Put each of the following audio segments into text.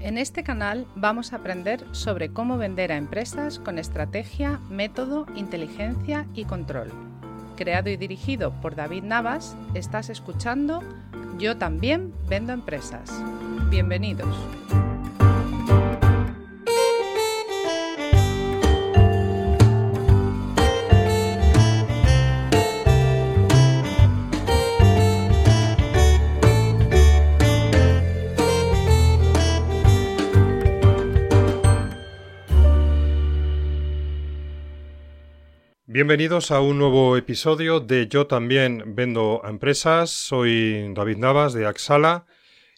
En este canal vamos a aprender sobre cómo vender a empresas con estrategia, método, inteligencia y control. Creado y dirigido por David Navas, estás escuchando Yo también vendo empresas. Bienvenidos. Bienvenidos a un nuevo episodio de Yo también vendo a empresas. Soy David Navas de Axala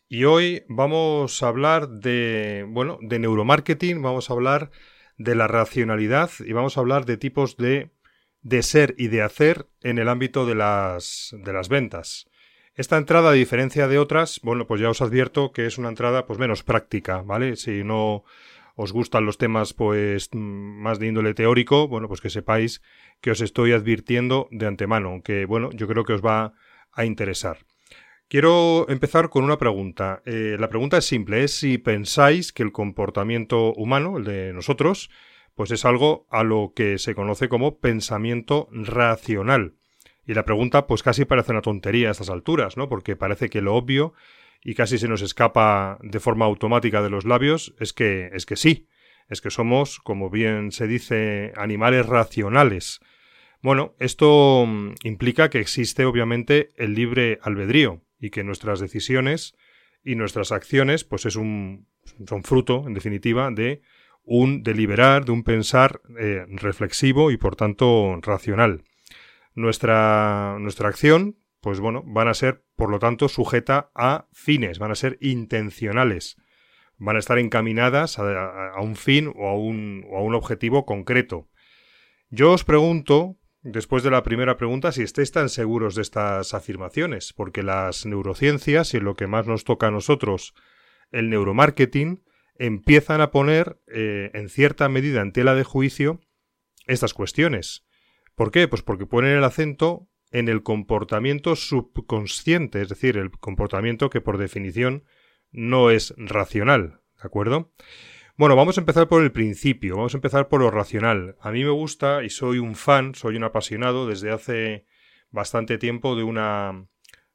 y hoy vamos a hablar de, bueno, de neuromarketing, vamos a hablar de la racionalidad y vamos a hablar de tipos de, de ser y de hacer en el ámbito de las, de las ventas. Esta entrada, a diferencia de otras, bueno, pues ya os advierto que es una entrada pues menos práctica, ¿vale? Si no os gustan los temas pues más de índole teórico, bueno, pues que sepáis que os estoy advirtiendo de antemano, aunque bueno, yo creo que os va a interesar. Quiero empezar con una pregunta. Eh, la pregunta es simple, es si pensáis que el comportamiento humano, el de nosotros, pues es algo a lo que se conoce como pensamiento racional. Y la pregunta pues casi parece una tontería a estas alturas, ¿no? Porque parece que lo obvio y casi se nos escapa de forma automática de los labios es que es que sí, es que somos, como bien se dice, animales racionales. Bueno, esto mm, implica que existe obviamente el libre albedrío y que nuestras decisiones y nuestras acciones pues es un son fruto en definitiva de un deliberar, de un pensar eh, reflexivo y por tanto racional. Nuestra, nuestra acción, pues bueno, van a ser, por lo tanto, sujeta a fines, van a ser intencionales, van a estar encaminadas a, un fin o a un, objetivo concreto. Yo os pregunto, después de la primera pregunta, si estáis tan seguros de estas afirmaciones, porque las neurociencias y lo que más nos toca a nosotros, el neuromarketing, empiezan a poner eh, en cierta medida en tela de juicio estas cuestiones. ¿Por qué? Pues porque ponen el acento en el comportamiento subconsciente, es decir, el comportamiento que por definición no es racional, ¿de acuerdo? Bueno, vamos a empezar por el principio, vamos a empezar por lo racional. A mí me gusta y soy un fan, soy un apasionado desde hace bastante tiempo de una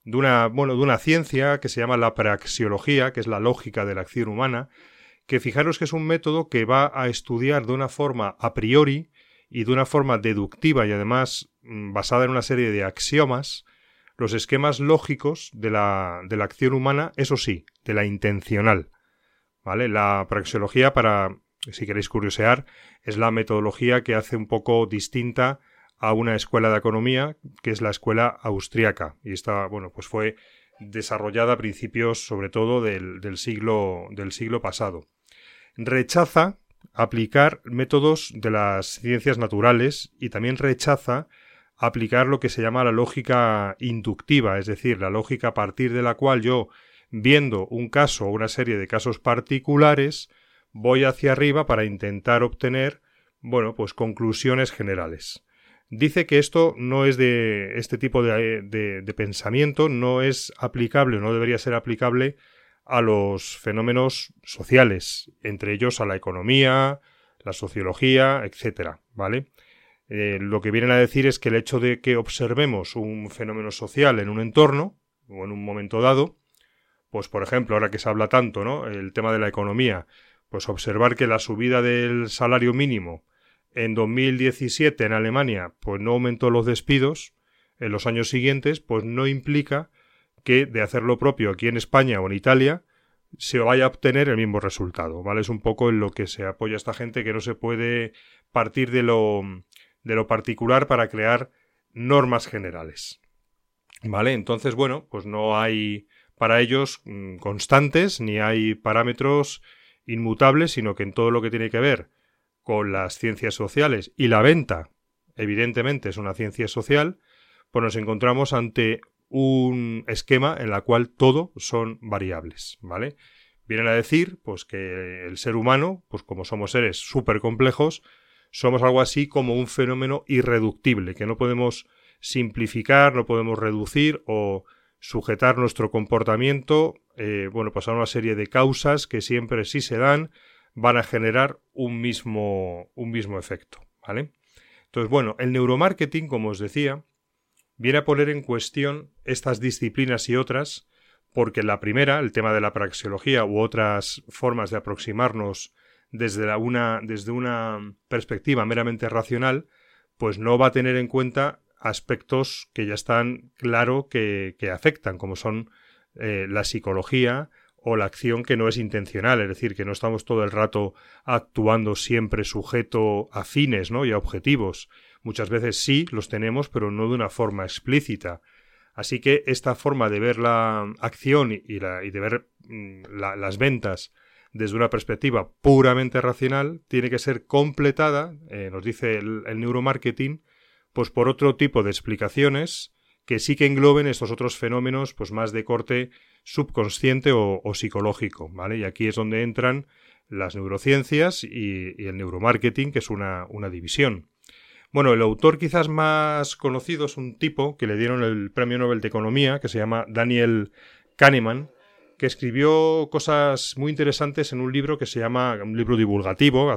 de una, bueno, de una ciencia que se llama la praxiología, que es la lógica de la acción humana, que fijaros que es un método que va a estudiar de una forma a priori y de una forma deductiva y además basada en una serie de axiomas los esquemas lógicos de la, de la acción humana, eso sí, de la intencional. ¿Vale? La praxeología, para, si queréis curiosear, es la metodología que hace un poco distinta a una escuela de economía, que es la escuela austriaca. Y esta, bueno, pues fue desarrollada a principios, sobre todo, del, del siglo, del siglo pasado. Rechaza aplicar métodos de las ciencias naturales y también rechaza aplicar lo que se llama la lógica inductiva, es decir, la lógica a partir de la cual yo, viendo un caso o una serie de casos particulares, voy hacia arriba para intentar obtener, bueno, pues conclusiones generales. Dice que esto no es de este tipo de, pensamiento, no es aplicable, no debería ser aplicable a los fenómenos sociales, entre ellos a la economía, la sociología, etcétera, ¿vale? Eh, lo que vienen a decir es que el hecho de que observemos un fenómeno social en un entorno o en un momento dado, pues por ejemplo, ahora que se habla tanto, ¿no? El tema de la economía, pues observar que la subida del salario mínimo en 2017 en Alemania, pues no aumentó los despidos en los años siguientes, pues no implica que de hacer lo propio aquí en España o en Italia se vaya a obtener el mismo resultado, ¿vale? Es un poco en lo que se apoya esta gente que no se puede partir de lo de lo particular para crear normas generales. ¿Vale? Entonces, bueno, pues no hay para ellos mm, constantes ni hay parámetros inmutables, sino que en todo lo que tiene que ver con las ciencias sociales y la venta, evidentemente es una ciencia social, pues nos encontramos ante un esquema en la cual todo son variables, ¿vale? Vienen a decir, pues, que el ser humano, pues como somos seres súper complejos, somos algo así como un fenómeno irreductible, que no podemos simplificar, no podemos reducir o sujetar nuestro comportamiento eh, bueno, pues a una serie de causas que siempre si se dan van a generar un mismo, un mismo efecto, ¿vale? Entonces, bueno, el neuromarketing, como os decía, viene a poner en cuestión estas disciplinas y otras, porque la primera, el tema de la praxeología u otras formas de aproximarnos desde, una, desde una perspectiva meramente racional, pues no va a tener en cuenta aspectos que ya están claro que, afectan, como son eh, la psicología o la acción que no es intencional, es decir, que no estamos todo el rato actuando siempre sujeto a fines ¿no? y a objetivos. Muchas veces sí los tenemos, pero no de una forma explícita. Así que esta forma de ver la acción y, y de ver mm, las ventas desde una perspectiva puramente racional tiene que ser completada, eh, nos dice el, neuromarketing, pues por otro tipo de explicaciones que sí que engloben estos otros fenómenos pues más de corte subconsciente o, psicológico, ¿vale? Y aquí es donde entran las neurociencias y, el neuromarketing, que es una, una, división. Bueno, el autor quizás más conocido es un tipo que le dieron el Premio Nobel de Economía, que se llama Daniel Kahneman, que escribió cosas muy interesantes en un libro que se llama, un libro divulgativo,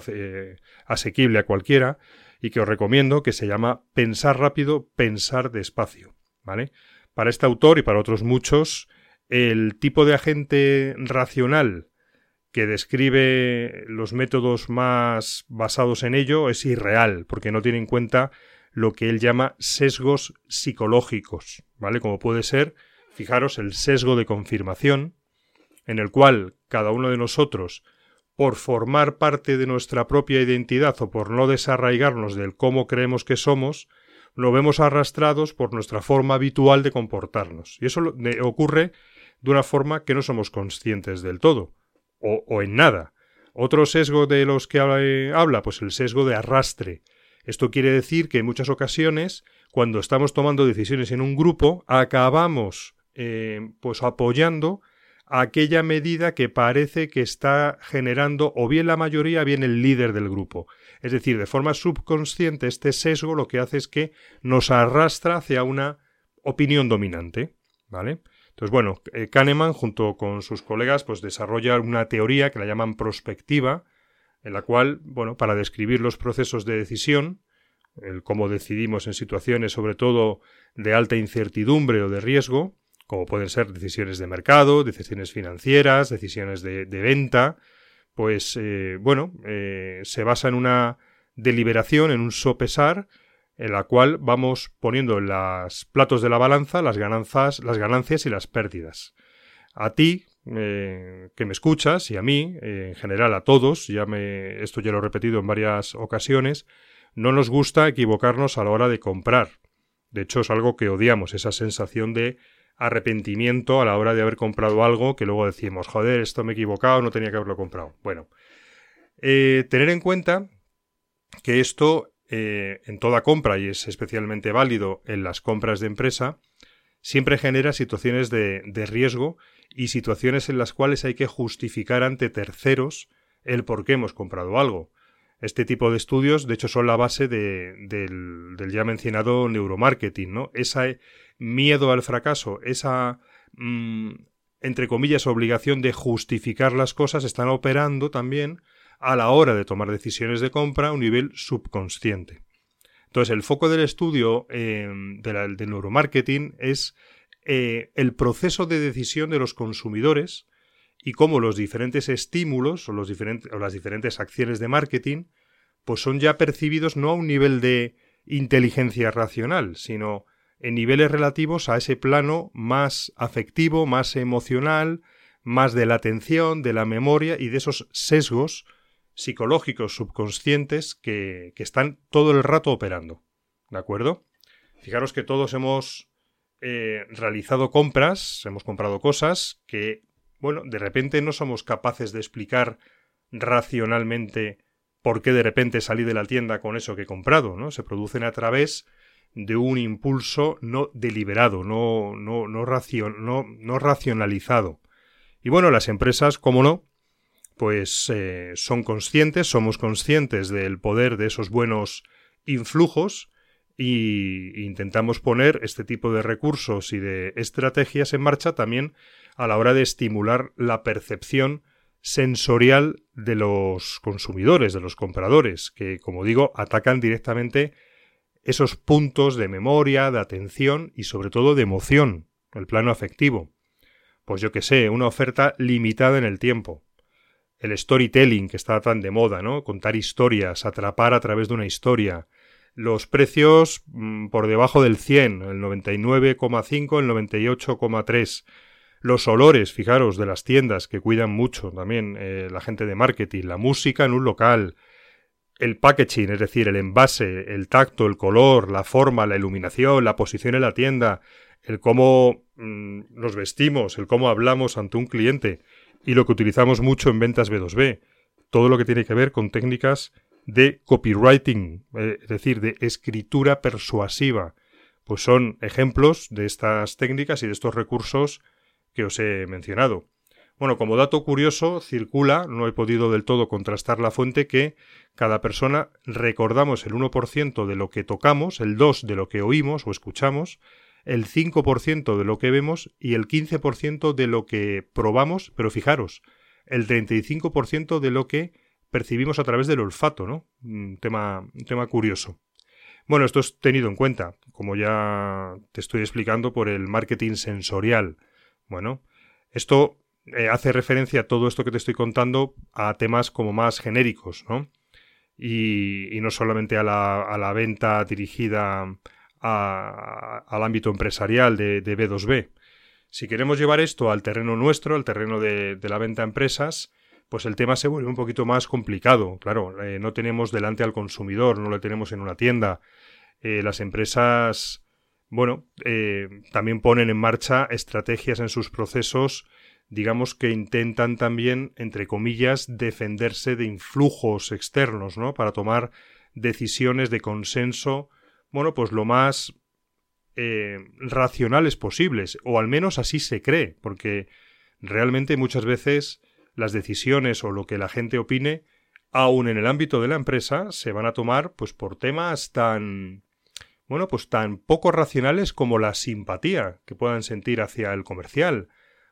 asequible a cualquiera, y que os recomiendo, que se llama Pensar rápido, pensar despacio. ¿Vale? Para este autor y para otros muchos, el tipo de agente racional que describe los métodos más basados en ello es irreal, porque no tiene en cuenta lo que él llama sesgos psicológicos, ¿vale? Como puede ser, fijaros, el sesgo de confirmación, en el cual cada uno de nosotros, por formar parte de nuestra propia identidad o por no desarraigarnos del cómo creemos que somos, lo vemos arrastrados por nuestra forma habitual de comportarnos. Y eso ocurre de una forma que no somos conscientes del todo, o, en nada. Otro sesgo de los que habla, pues el sesgo de arrastre. Esto quiere decir que en muchas ocasiones, cuando estamos tomando decisiones en un grupo, acabamos eh, pues apoyando aquella medida que parece que está generando o bien la mayoría, bien el líder del grupo. Es decir, de forma subconsciente, este sesgo lo que hace es que nos arrastra hacia una opinión dominante. ¿Vale? Entonces, bueno, eh, Kahneman, junto con sus colegas, pues desarrolla una teoría que la llaman prospectiva, en la cual, bueno, para describir los procesos de decisión, el cómo decidimos en situaciones sobre todo de alta incertidumbre o de riesgo, como pueden ser decisiones de mercado, decisiones financieras, decisiones de, venta, pues eh, bueno, eh, se basa en una deliberación, en un sopesar, en la cual vamos poniendo en los platos de la balanza las ganancias, las ganancias y las pérdidas. A ti, eh, que me escuchas, y a mí, en general a todos, ya me, esto ya lo he repetido en varias ocasiones, no nos gusta equivocarnos a la hora de comprar. De hecho, es algo que odiamos, esa sensación de arrepentimiento a la hora de haber comprado algo que luego decimos, joder, esto me he equivocado, no tenía que haberlo comprado. Bueno, eh, tener en cuenta que esto eh, en toda compra, y es especialmente válido en las compras de empresa, siempre genera situaciones de, riesgo y situaciones en las cuales hay que justificar ante terceros el por qué hemos comprado algo. Este tipo de estudios, de hecho, son la base del, del, ya mencionado neuromarketing, ¿no? Esa, miedo al fracaso, esa, mm, entre comillas, obligación de justificar las cosas, están operando también a la hora de tomar decisiones de compra a un nivel subconsciente. Entonces, el foco del estudio em, del neuromarketing es eh, el proceso de decisión de los consumidores y cómo los diferentes estímulos o, los diferentes, o las diferentes acciones de marketing pues son ya percibidos no a un nivel de inteligencia racional, sino en niveles relativos a ese plano más afectivo, más emocional, más de la atención, de la memoria y de esos sesgos psicológicos subconscientes que, están todo el rato operando. ¿De acuerdo? Fijaros que todos hemos eh, realizado compras, hemos comprado cosas que, bueno, de repente no somos capaces de explicar racionalmente por qué de repente salí de la tienda con eso que he comprado, ¿no? Se producen a través de un impulso no deliberado, no, no, no, no, racionalizado. Y bueno, las empresas, como no, pues eh, son conscientes, somos conscientes del poder de esos buenos influjos y intentamos poner este tipo de recursos y de estrategias en marcha también a la hora de estimular la percepción sensorial de los consumidores, de los compradores, que, como digo, atacan directamente esos puntos de memoria, de atención y sobre todo de emoción, el plano afectivo. Pues yo que sé, una oferta limitada en el tiempo. El storytelling que está tan de moda, ¿no? Contar historias, atrapar a través de una historia. Los precios mm, por debajo del 100, el 99,5, el 98,3 los olores, fijaros, de las tiendas que cuidan mucho también eh, la gente de marketing, la música en un local, el packaging, es decir, el envase, el tacto, el color, la forma, la iluminación, la posición en la tienda, el cómo mm, nos vestimos, el cómo hablamos ante un cliente y lo que utilizamos mucho en ventas B2B, todo lo que tiene que ver con técnicas de copywriting, eh, es decir, de escritura persuasiva, pues son ejemplos de estas técnicas y de estos recursos que os he mencionado. Bueno, como dato curioso, circula, no he podido del todo contrastar la fuente, que cada persona recordamos el 1% de lo que tocamos, el 2% de lo que oímos o escuchamos, el 5% de lo que vemos y el 15% de lo que probamos, pero fijaros, el 35% de lo que percibimos a través del olfato, ¿no? Un tema, un tema curioso. Bueno, esto es tenido en cuenta, como ya te estoy explicando, por el marketing sensorial bueno, esto eh, hace referencia a todo esto que te estoy contando a temas como más genéricos, ¿no? Y, no solamente a la, venta dirigida al ámbito empresarial de, B2B. Si queremos llevar esto al terreno nuestro, al terreno de, la venta a empresas, pues el tema se vuelve un poquito más complicado. Claro, eh, no tenemos delante al consumidor, no lo tenemos en una tienda. Eh, las empresas bueno, también ponen en marcha estrategias en sus procesos, digamos que intentan también, entre comillas, defenderse de influjos externos, ¿no? Para tomar decisiones de consenso, bueno, pues lo más eh, racionales posibles, o al menos así se cree, porque realmente muchas veces las decisiones o lo que la gente opine, aun en el ámbito de la empresa, se van a tomar pues por temas tan bueno, pues tan poco racionales como la simpatía que puedan sentir hacia el comercial,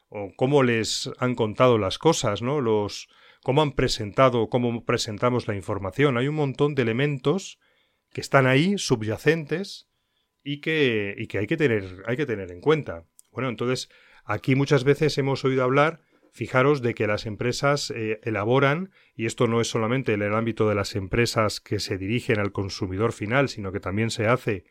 o cómo les han contado las cosas, ¿no? Los cómo han presentado, cómo presentamos la información. Hay un montón de elementos que están ahí, subyacentes, y que, y que hay que tener, hay que tener en cuenta. Bueno, entonces, aquí muchas veces hemos oído hablar Fijaros de que las empresas eh, elaboran, y esto no es solamente en el ámbito de las empresas que se dirigen al consumidor final, sino que también se hace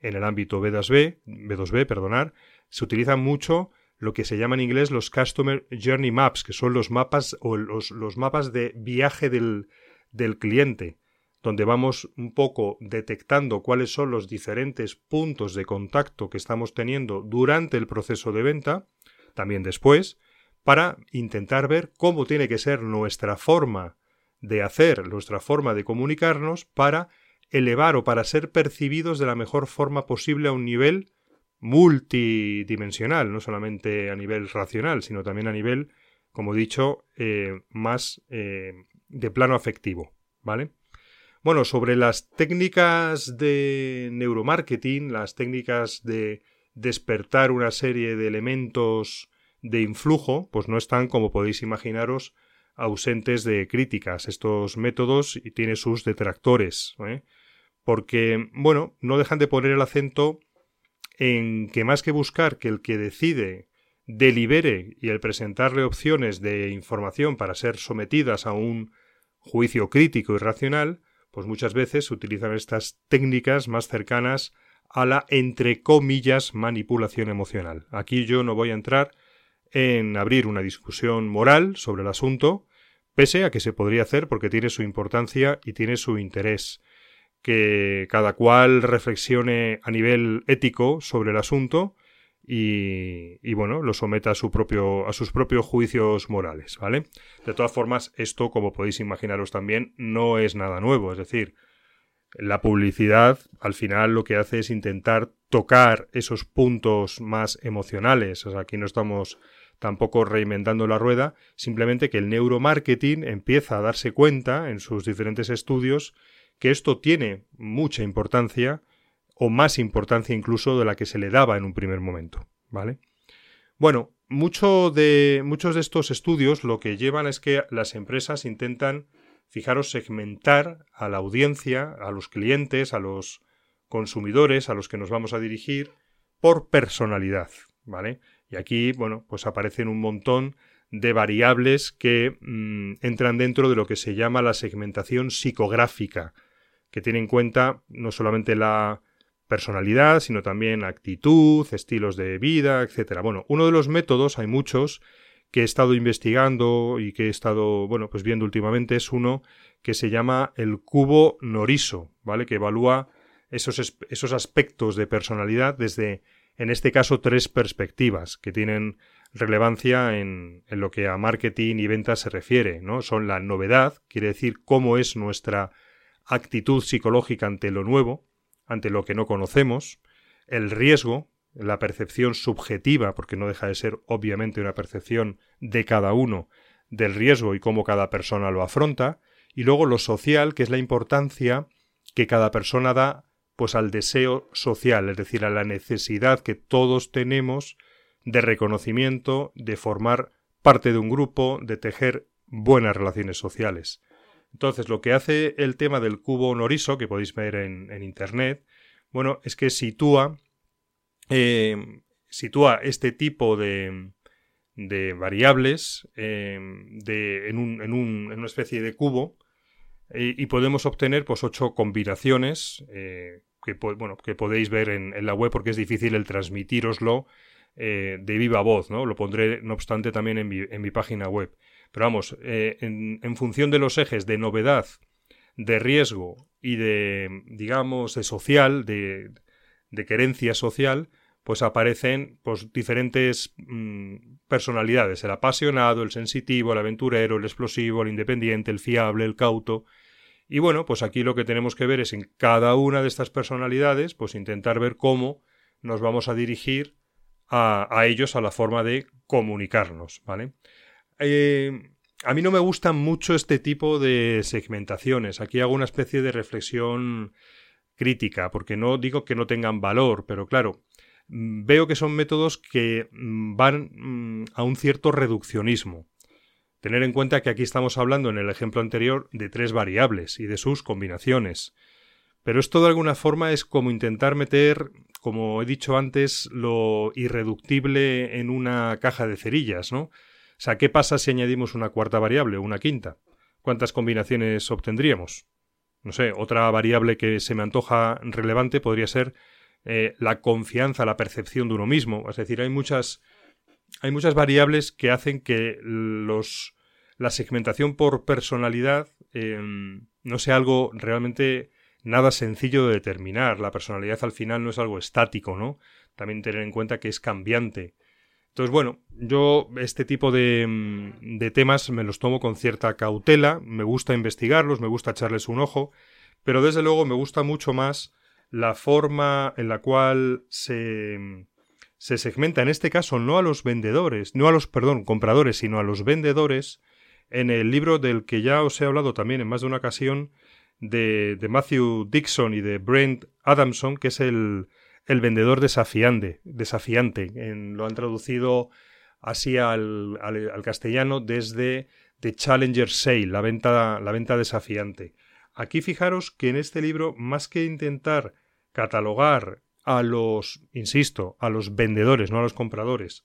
en el ámbito B2B, B2B perdonar, se utilizan mucho lo que se llama en inglés los Customer Journey Maps, que son los mapas o los, los mapas de viaje del, del cliente, donde vamos un poco detectando cuáles son los diferentes puntos de contacto que estamos teniendo durante el proceso de venta, también después, para intentar ver cómo tiene que ser nuestra forma de hacer, nuestra forma de comunicarnos para elevar o para ser percibidos de la mejor forma posible a un nivel multidimensional, no solamente a nivel racional, sino también a nivel, como he dicho, eh, más eh, de plano afectivo, ¿vale? Bueno, sobre las técnicas de neuromarketing, las técnicas de despertar una serie de elementos de influjo, pues no están, como podéis imaginaros, ausentes de críticas. Estos métodos y tiene sus detractores, ¿eh? porque, bueno, no dejan de poner el acento en que más que buscar que el que decide delibere y el presentarle opciones de información para ser sometidas a un juicio crítico y racional, pues muchas veces utilizan estas técnicas más cercanas a la entre comillas manipulación emocional. Aquí yo no voy a entrar en abrir una discusión moral sobre el asunto, pese a que se podría hacer porque tiene su importancia y tiene su interés. Que cada cual reflexione a nivel ético sobre el asunto y, bueno, lo someta a, su propio, a sus propios juicios morales, ¿vale? De todas formas, esto, como podéis imaginaros también, no es nada nuevo, es decir, la publicidad al final lo que hace es intentar tocar esos puntos más emocionales, aquí no estamos tampoco reinventando la rueda, simplemente que el neuromarketing empieza a darse cuenta en sus diferentes estudios que esto tiene mucha importancia o más importancia incluso de la que se le daba en un primer momento, ¿vale? Bueno, mucho de, muchos de estos estudios lo que llevan es que las empresas intentan, fijaros, segmentar a la audiencia, a los clientes, a los consumidores, a los que nos vamos a dirigir, por personalidad, ¿vale? Y aquí, bueno, pues aparecen un montón de variables que mm, entran dentro de lo que se llama la segmentación psicográfica, que tiene en cuenta no solamente la personalidad, sino también actitud, estilos de vida, etcétera. Bueno, uno de los métodos, hay muchos, que he estado investigando y que he estado, bueno, pues viendo últimamente, es uno que se llama el cubo Noriso, ¿vale? Que evalúa esos, esos aspectos de personalidad desde, en este caso, tres perspectivas que tienen relevancia en, en lo que a marketing y ventas se refiere, ¿no? Son la novedad, quiere decir cómo es nuestra actitud psicológica ante lo nuevo, ante lo que no conocemos, el riesgo, la percepción subjetiva, porque no deja de ser obviamente una percepción de cada uno del riesgo y cómo cada persona lo afronta, y luego lo social, que es la importancia que cada persona da pues al deseo social, es decir, a la necesidad que todos tenemos de reconocimiento, de formar parte de un grupo, de tejer buenas relaciones sociales. Entonces, lo que hace el tema del cubo Noriso, que podéis ver en, Internet, bueno, es que sitúa, eh, sitúa este tipo de, de variables eh, de, en, un, en, un, en, una especie de cubo eh, y podemos obtener pues ocho combinaciones que, bueno, que podéis ver en, en, la web porque es difícil el transmitiroslo de viva voz, ¿no? Lo pondré, no obstante, también en mi, en mi página web. Pero vamos, eh, en, función de los ejes de novedad, de riesgo y de, digamos, de social, de, de querencia social, pues aparecen pues, diferentes mm, personalidades, el apasionado, el sensitivo, el aventurero, el explosivo, el independiente, el fiable, el cauto. Y bueno, pues aquí lo que tenemos que ver es en cada una de estas personalidades, pues intentar ver cómo nos vamos a dirigir a, a ellos a la forma de comunicarnos, ¿vale? Eh, a mí no me gustan mucho este tipo de segmentaciones. Aquí hago una especie de reflexión crítica, porque no digo que no tengan valor, pero claro, mm, veo que son métodos que mm, van mm, a un cierto reduccionismo. Tener en cuenta que aquí estamos hablando en el ejemplo anterior de tres variables y de sus combinaciones. Pero esto de alguna forma es como intentar meter, como he dicho antes, lo irreductible en una caja de cerillas, ¿no? O sea, ¿qué pasa si añadimos una cuarta variable una quinta? ¿Cuántas combinaciones obtendríamos? No sé, otra variable que se me antoja relevante podría ser eh, la confianza, la percepción de uno mismo. Es decir, hay muchas, hay muchas variables que hacen que los, la segmentación por personalidad em, no sea algo realmente nada sencillo de determinar. La personalidad al final no es algo estático, ¿no? También tener en cuenta que es cambiante. Entonces, bueno, yo este tipo de, mm, de, temas me los tomo con cierta cautela, me gusta investigarlos, me gusta echarles un ojo, pero desde luego me gusta mucho más la forma en la cual se, se segmenta, en este caso no a los vendedores, no a los, perdón, compradores, sino a los vendedores, en el libro del que ya os he hablado también en más de una ocasión, de, de Matthew Dixon y de Brent Adamson, que es el, el vendedor desafiante, desafiante. En, lo han traducido así al, al, castellano desde The Challenger Sale, la venta, la venta desafiante. Aquí fijaros que en este libro, más que intentar catalogar a los, insisto, a los vendedores, no a los compradores,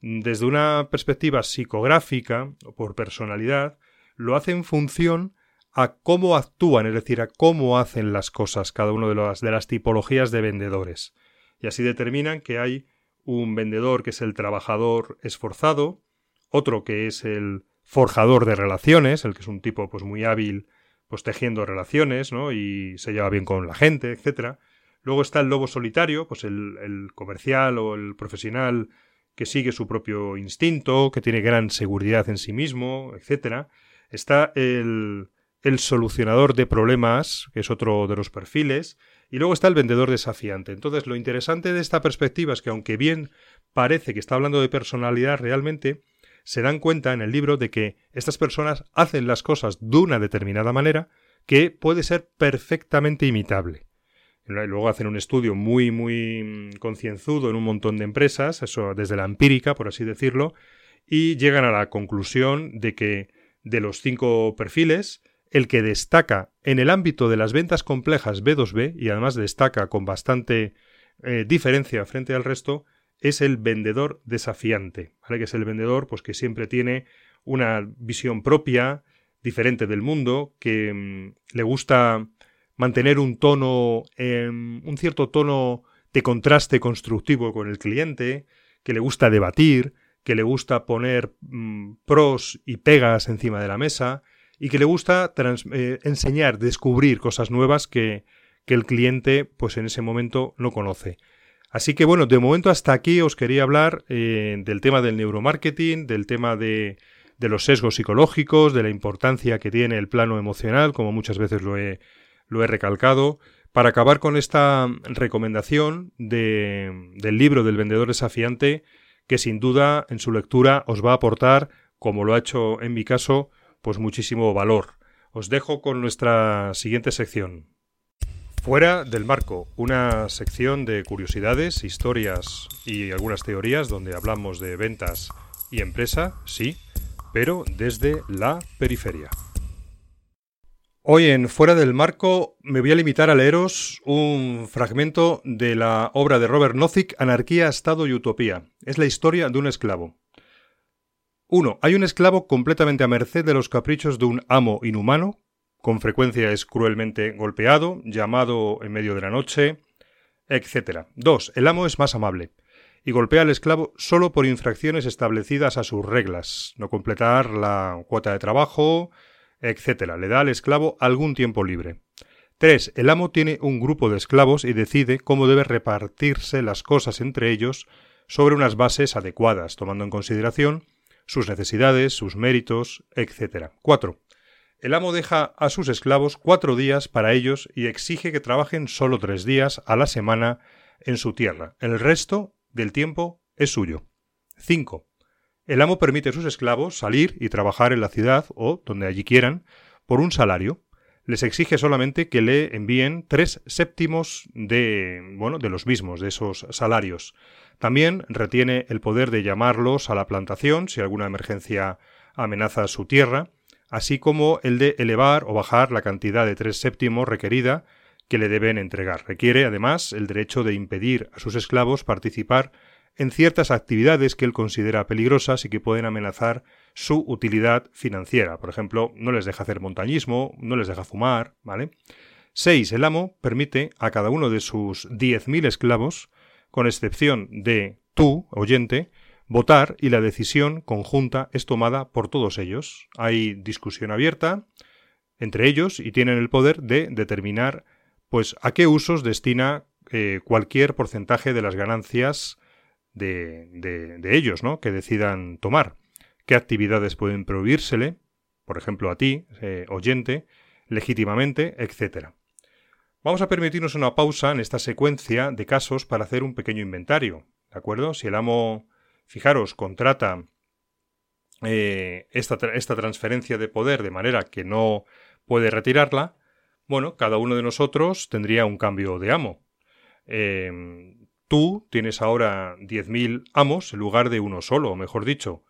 desde una perspectiva psicográfica o por personalidad, lo hace en función a cómo actúan, es decir, a cómo hacen las cosas cada una de las, de las tipologías de vendedores. Y así determinan que hay un vendedor que es el trabajador esforzado, otro que es el forjador de relaciones, el que es un tipo pues muy hábil pues tejiendo relaciones, ¿no? Y se lleva bien con la gente, etcétera. Luego está el lobo solitario, pues el, el comercial o el profesional que sigue su propio instinto, que tiene gran seguridad en sí mismo, etcétera. Está el el solucionador de problemas, que es otro de los perfiles, y luego está el vendedor desafiante. Entonces, lo interesante de esta perspectiva es que aunque bien parece que está hablando de personalidad realmente, se dan cuenta en el libro de que estas personas hacen las cosas de una determinada manera que puede ser perfectamente imitable. Luego hacen un estudio muy, muy concienzudo en un montón de empresas, eso desde la empírica, por así decirlo, y llegan a la conclusión de que de los cinco perfiles, el que destaca en el ámbito de las ventas complejas B2B, y además destaca con bastante eh, diferencia frente al resto, es el vendedor desafiante. Que es el vendedor pues, que siempre tiene una visión propia, diferente del mundo, que mm, le gusta mantener un tono, em, un cierto tono de contraste constructivo con el cliente, que le gusta debatir, que le gusta poner mm, pros y pegas encima de la mesa y que le gusta eh, enseñar, descubrir cosas nuevas que, que el cliente pues en ese momento no conoce. Así que bueno, de momento hasta aquí os quería hablar eh, del tema del neuromarketing, del tema de, de los sesgos psicológicos, de la importancia que tiene el plano emocional, como muchas veces lo he, lo he recalcado, para acabar con esta recomendación de, del libro del vendedor desafiante, que sin duda en su lectura os va a aportar, como lo ha hecho en mi caso, pues muchísimo valor. Os dejo con nuestra siguiente sección. Fuera del marco, una sección de curiosidades, historias y algunas teorías donde hablamos de ventas y empresa, sí, pero desde la periferia. Hoy en Fuera del Marco me voy a limitar a leeros un fragmento de la obra de Robert Nozick, Anarquía, Estado y Utopía. Es la historia de un esclavo. 1. Hay un esclavo completamente a merced de los caprichos de un amo inhumano, con frecuencia es cruelmente golpeado, llamado en medio de la noche, etc. 2. El amo es más amable y golpea al esclavo solo por infracciones establecidas a sus reglas, no completar la cuota de trabajo, etc. Le da al esclavo algún tiempo libre. 3. El amo tiene un grupo de esclavos y decide cómo debe repartirse las cosas entre ellos sobre unas bases adecuadas, tomando en consideración sus necesidades, sus méritos, etc. 4. El amo deja a sus esclavos cuatro días para ellos y exige que trabajen solo tres días a la semana en su tierra. El resto del tiempo es suyo. 5. El amo permite a sus esclavos salir y trabajar en la ciudad o donde allí quieran por un salario. Les exige solamente que le envíen tres séptimos de, bueno, de los mismos, de esos salarios. También retiene el poder de llamarlos a la plantación si alguna emergencia amenaza su tierra, así como el de elevar o bajar la cantidad de tres séptimos requerida que le deben entregar. Requiere, además, el derecho de impedir a sus esclavos participar en ciertas actividades que él considera peligrosas y que pueden amenazar su utilidad financiera. Por ejemplo, no les deja hacer montañismo, no les deja fumar, ¿vale? 6. El amo permite a cada uno de sus 10.000 esclavos, con excepción de tú, oyente, votar y la decisión conjunta es tomada por todos ellos. Hay discusión abierta entre ellos y tienen el poder de determinar pues a qué usos destina eh, cualquier porcentaje de las ganancias de, de, ellos, ¿no? Que decidan tomar. ¿Qué actividades pueden prohibírsele? Por ejemplo, a ti, eh, oyente, legítimamente, etc. Vamos a permitirnos una pausa en esta secuencia de casos para hacer un pequeño inventario. ¿De acuerdo? Si el amo, fijaros, contrata eh, esta, esta, transferencia de poder de manera que no puede retirarla, bueno, cada uno de nosotros tendría un cambio de amo. Eh, Tú tienes ahora 10.000 amos en lugar de uno solo, mejor dicho,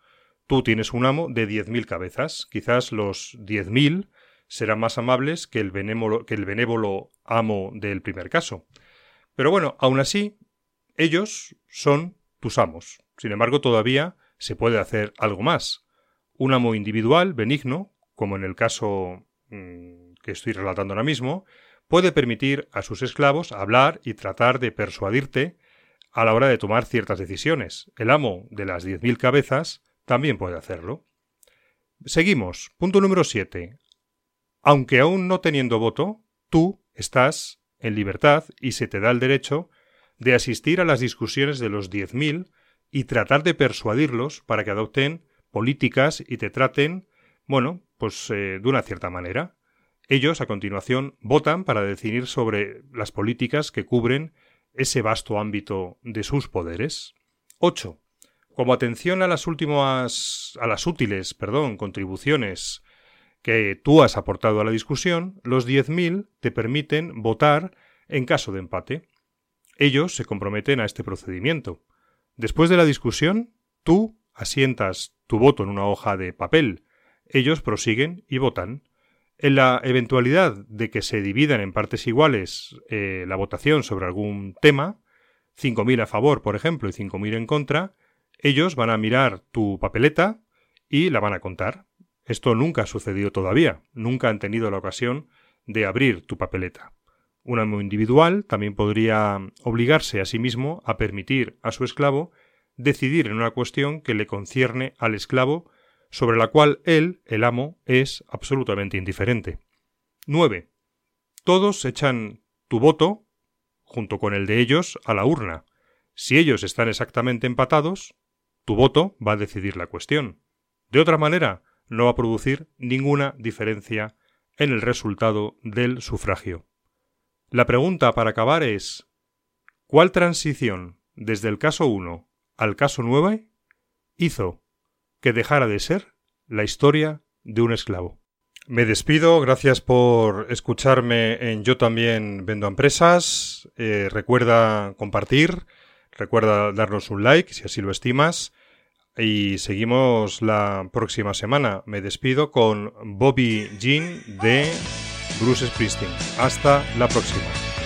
tú tienes un amo de 10.000 cabezas. Quizás los 10.000 serán más amables que el, benévolo, que el benévolo amo del primer caso. Pero bueno, aún así, ellos son tus amos. Sin embargo, todavía se puede hacer algo más. Un amo individual, benigno, como en el caso mm, que estoy relatando ahora mismo, puede permitir a sus esclavos hablar y tratar de persuadirte a la hora de tomar ciertas decisiones. El amo de las 10.000 cabezas también puede hacerlo. Seguimos. Punto número 7. Aunque aún no teniendo voto, tú estás en libertad y se te da el derecho de asistir a las discusiones de los 10.000 y tratar de persuadirlos para que adopten políticas y te traten, bueno, pues eh, de una cierta manera. Ellos, a continuación, votan para decidir sobre las políticas que cubren ese vasto ámbito de sus poderes. 8. Como atención a las últimas a las útiles, perdón, contribuciones que tú has aportado a la discusión, los 10.000 te permiten votar en caso de empate. Ellos se comprometen a este procedimiento. Después de la discusión, tú asientas tu voto en una hoja de papel. Ellos prosiguen y votan. En la eventualidad de que se dividan en partes iguales eh, la votación sobre algún tema, 5.000 a favor, por ejemplo, y 5.000 en contra, ellos van a mirar tu papeleta y la van a contar. Esto nunca ha sucedido todavía, nunca han tenido la ocasión de abrir tu papeleta. Un amo individual también podría obligarse a sí mismo a permitir a su esclavo decidir en una cuestión que le concierne al esclavo sobre la cual él, el amo, es absolutamente indiferente. 9. Todos echan tu voto, junto con el de ellos, a la urna. Si ellos están exactamente empatados, tu voto va a decidir la cuestión. De otra manera, no va a producir ninguna diferencia en el resultado del sufragio. La pregunta para acabar es ¿cuál transición desde el caso 1 al caso 9 hizo que dejara de ser la historia de un esclavo? Me despido, gracias por escucharme en Yo también vendo empresas. Eh, recuerda compartir, recuerda darnos un like si así lo estimas. Y seguimos la próxima semana. Me despido con Bobby Jean de Bruce Springsteen. Hasta la próxima.